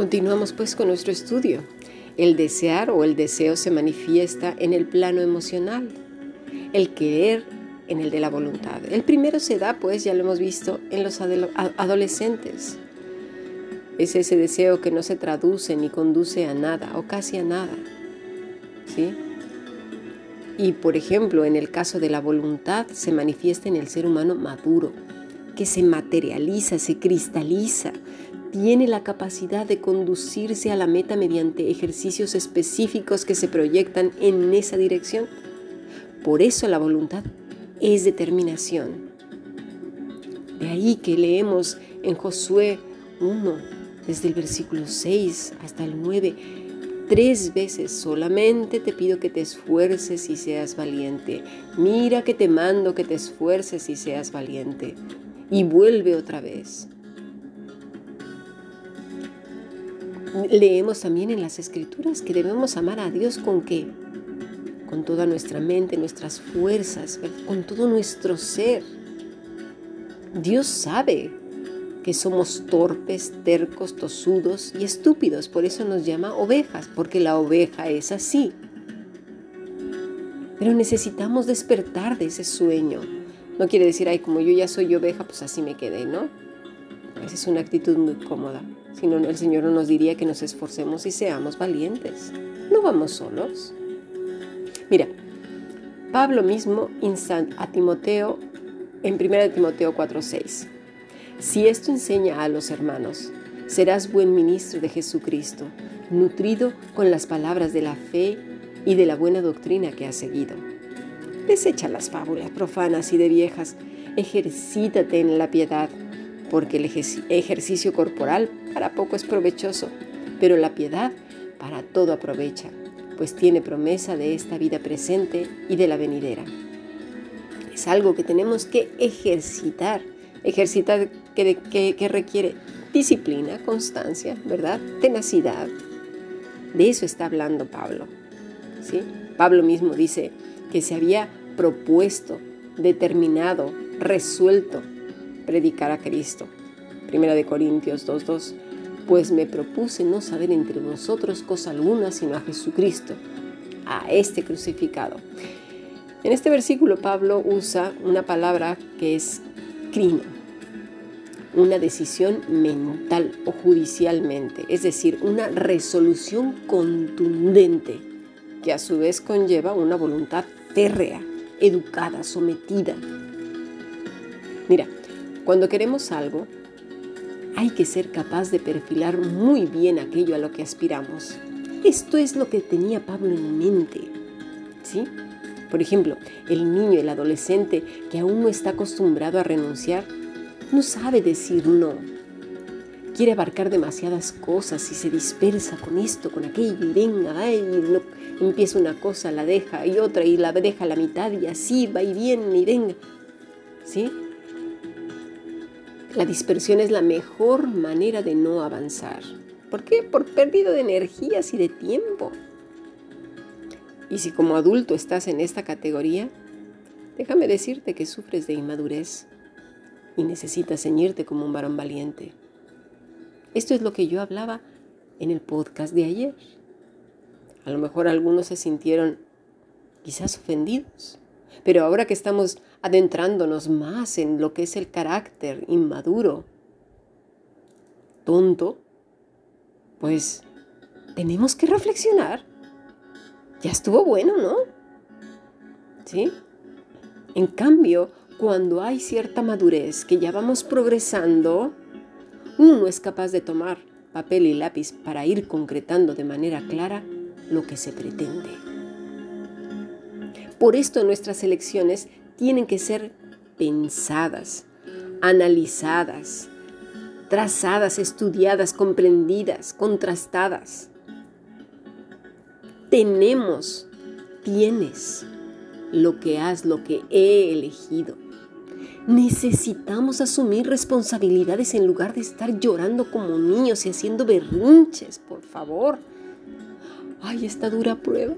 Continuamos pues con nuestro estudio. El desear o el deseo se manifiesta en el plano emocional, el querer en el de la voluntad. El primero se da pues, ya lo hemos visto, en los adolescentes. Es ese deseo que no se traduce ni conduce a nada o casi a nada. ¿Sí? Y por ejemplo, en el caso de la voluntad, se manifiesta en el ser humano maduro, que se materializa, se cristaliza, tiene la capacidad de conducirse a la meta mediante ejercicios específicos que se proyectan en esa dirección. Por eso la voluntad es determinación. De ahí que leemos en Josué 1, desde el versículo 6 hasta el 9, tres veces solamente te pido que te esfuerces y seas valiente. Mira que te mando que te esfuerces y seas valiente. Y vuelve otra vez. Leemos también en las escrituras que debemos amar a Dios con qué? Con toda nuestra mente, nuestras fuerzas, con todo nuestro ser. Dios sabe que somos torpes, tercos, tosudos y estúpidos, por eso nos llama ovejas, porque la oveja es así. Pero necesitamos despertar de ese sueño. No quiere decir, ay, como yo ya soy oveja, pues así me quedé, ¿no? Esa es una actitud muy cómoda sino el Señor no nos diría que nos esforcemos y seamos valientes. No vamos solos. Mira, Pablo mismo insta a Timoteo en 1 Timoteo 4:6. Si esto enseña a los hermanos, serás buen ministro de Jesucristo, nutrido con las palabras de la fe y de la buena doctrina que has seguido. Desecha las fábulas profanas y de viejas, ejercítate en la piedad porque el ejercicio corporal para poco es provechoso, pero la piedad para todo aprovecha, pues tiene promesa de esta vida presente y de la venidera. Es algo que tenemos que ejercitar, ejercitar que, requiere disciplina, constancia, ¿verdad? Tenacidad. De eso está hablando Pablo. ¿sí? Pablo mismo dice que se había propuesto, determinado, resuelto predicar a Cristo. Primera de Corintios 2.2. Pues me propuse no saber entre vosotros cosa alguna sino a Jesucristo, a este crucificado. En este versículo Pablo usa una palabra que es crino, una decisión mental o judicialmente, es decir, una resolución contundente que a su vez conlleva una voluntad férrea, educada, sometida. Mira, cuando queremos algo, hay que ser capaz de perfilar muy bien aquello a lo que aspiramos. Esto es lo que tenía Pablo en mente. ¿Sí? Por ejemplo, el niño, el adolescente que aún no está acostumbrado a renunciar, no sabe decir no. Quiere abarcar demasiadas cosas y se dispersa con esto, con aquello, y venga, va y no, empieza una cosa, la deja y otra y la deja la mitad y así va y viene y venga. ¿Sí? La dispersión es la mejor manera de no avanzar. ¿Por qué? Por pérdida de energías y de tiempo. Y si como adulto estás en esta categoría, déjame decirte que sufres de inmadurez y necesitas ceñirte como un varón valiente. Esto es lo que yo hablaba en el podcast de ayer. A lo mejor algunos se sintieron quizás ofendidos. Pero ahora que estamos adentrándonos más en lo que es el carácter inmaduro, tonto, pues tenemos que reflexionar. Ya estuvo bueno, ¿no? ¿Sí? En cambio, cuando hay cierta madurez, que ya vamos progresando, uno es capaz de tomar papel y lápiz para ir concretando de manera clara lo que se pretende. Por esto nuestras elecciones tienen que ser pensadas, analizadas, trazadas, estudiadas, comprendidas, contrastadas. Tenemos, tienes lo que has, lo que he elegido. Necesitamos asumir responsabilidades en lugar de estar llorando como niños y haciendo berrinches, por favor ay, esta dura prueba,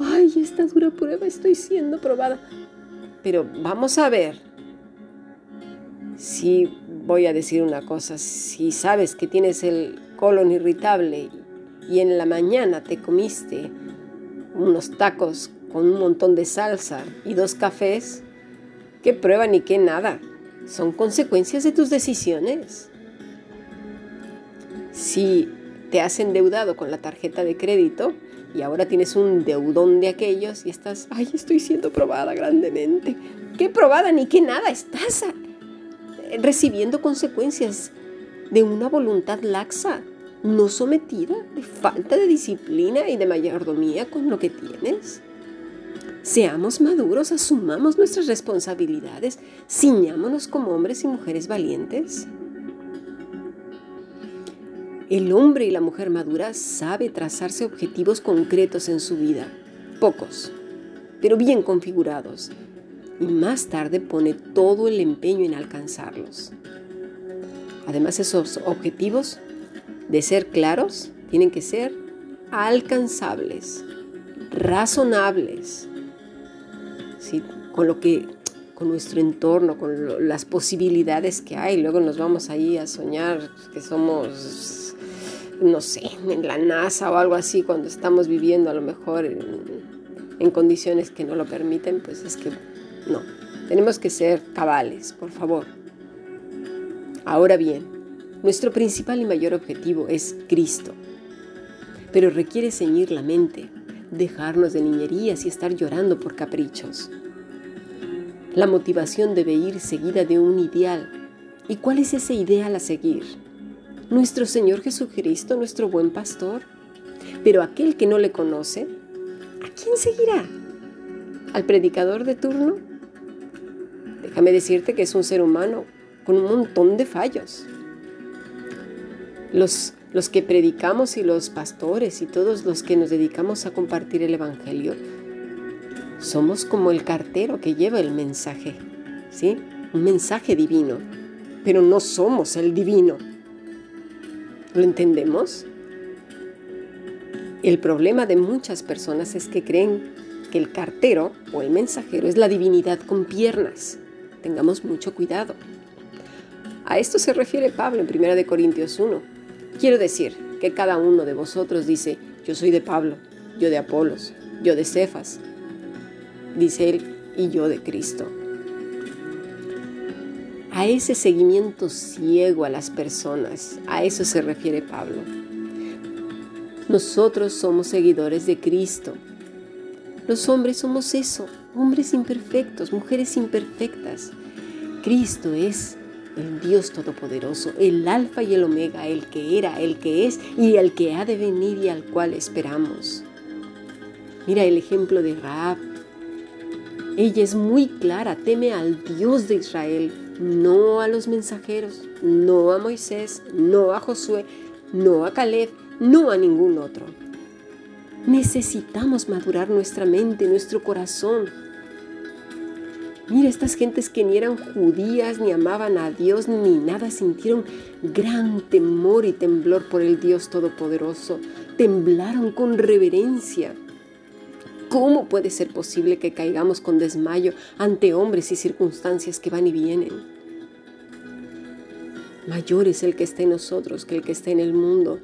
ay, esta dura prueba, estoy siendo probada. Pero vamos a ver si voy a decir una cosa, si sabes que tienes el colon irritable y en la mañana te comiste unos tacos con un montón de salsa y dos cafés, ¿qué prueba ni qué nada? Son consecuencias de tus decisiones. Si te has endeudado con la tarjeta de crédito y ahora tienes un deudón de aquellos y estás, ay, estoy siendo probada grandemente. ¿Qué probada ni qué nada? Estás recibiendo consecuencias de una voluntad laxa, no sometida, de falta de disciplina y de mayordomía con lo que tienes. Seamos maduros, asumamos nuestras responsabilidades, ciñámonos como hombres y mujeres valientes. El hombre y la mujer madura sabe trazarse objetivos concretos en su vida, pocos, pero bien configurados, y más tarde pone todo el empeño en alcanzarlos. Además, esos objetivos, de ser claros, tienen que ser alcanzables, razonables, con lo que con nuestro entorno, con las posibilidades que hay. Luego nos vamos ahí a soñar que somos, no sé, en la NASA o algo así, cuando estamos viviendo a lo mejor en condiciones que no lo permiten, pues es que no. Tenemos que ser cabales, por favor. Ahora bien, nuestro principal y mayor objetivo es Cristo, pero requiere ceñir la mente, dejarnos de niñerías y estar llorando por caprichos. La motivación debe ir seguida de un ideal. ¿Y cuál es ese ideal a seguir? Nuestro Señor Jesucristo, nuestro buen pastor. Pero aquel que no le conoce, ¿a quién seguirá? ¿Al predicador de turno? Déjame decirte que es un ser humano con un montón de fallos. Los los que predicamos y los pastores y todos los que nos dedicamos a compartir el Evangelio, somos como el cartero que lleva el mensaje, ¿sí? Un mensaje divino, pero no somos el divino. ¿Lo entendemos? El problema de muchas personas es que creen que el cartero o el mensajero es la divinidad con piernas. Tengamos mucho cuidado. A esto se refiere Pablo en 1 Corintios 1 Quiero decir que cada uno de vosotros dice, yo soy de Pablo, yo de Apolos, yo de Cefas, dice él, y yo de Cristo. A ese seguimiento ciego a las personas, a eso se refiere Pablo. Nosotros somos seguidores de Cristo. Los hombres somos eso, hombres imperfectos, mujeres imperfectas. Cristo es el Dios Todopoderoso, el Alfa y el Omega, el que era, el que es y el que ha de venir y al cual esperamos. Mira el ejemplo de Raab. Ella es muy clara, teme al Dios de Israel, no a los mensajeros, no a Moisés, no a Josué, no a Caleb, no a ningún otro. Necesitamos madurar nuestra mente, nuestro corazón, Mira, estas gentes que ni eran judías, ni amaban a Dios, ni nada, sintieron gran temor y temblor por el Dios Todopoderoso. Temblaron con reverencia. ¿Cómo puede ser posible que caigamos con desmayo ante hombres y circunstancias que van y vienen? Mayor es el que está en nosotros que el que está en el mundo.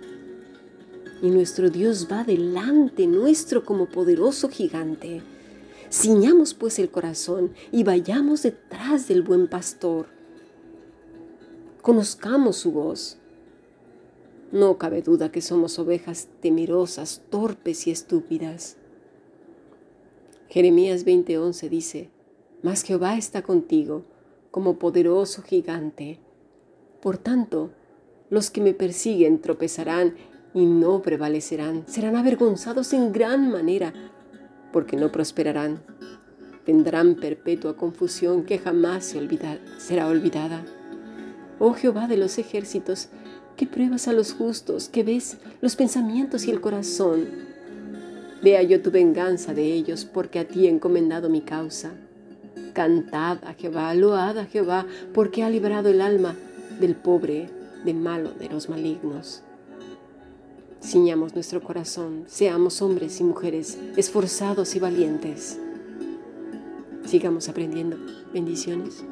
Y nuestro Dios va delante nuestro como poderoso gigante Ciñamos pues el corazón y vayamos detrás del buen pastor. Conozcamos su voz. No cabe duda que somos ovejas temerosas, torpes y estúpidas. Jeremías 20:11 dice, Mas Jehová está contigo como poderoso gigante. Por tanto, los que me persiguen tropezarán y no prevalecerán, serán avergonzados en gran manera porque no prosperarán. Tendrán perpetua confusión que jamás se será olvidada. Oh Jehová de los ejércitos, que pruebas a los justos, que ves los pensamientos y el corazón. Vea yo tu venganza de ellos, porque a ti he encomendado mi causa. Cantad a Jehová, load a Jehová, porque ha librado el alma del pobre, de malo, de los malignos. Ciñamos nuestro corazón, seamos hombres y mujeres esforzados y valientes. Sigamos aprendiendo. Bendiciones.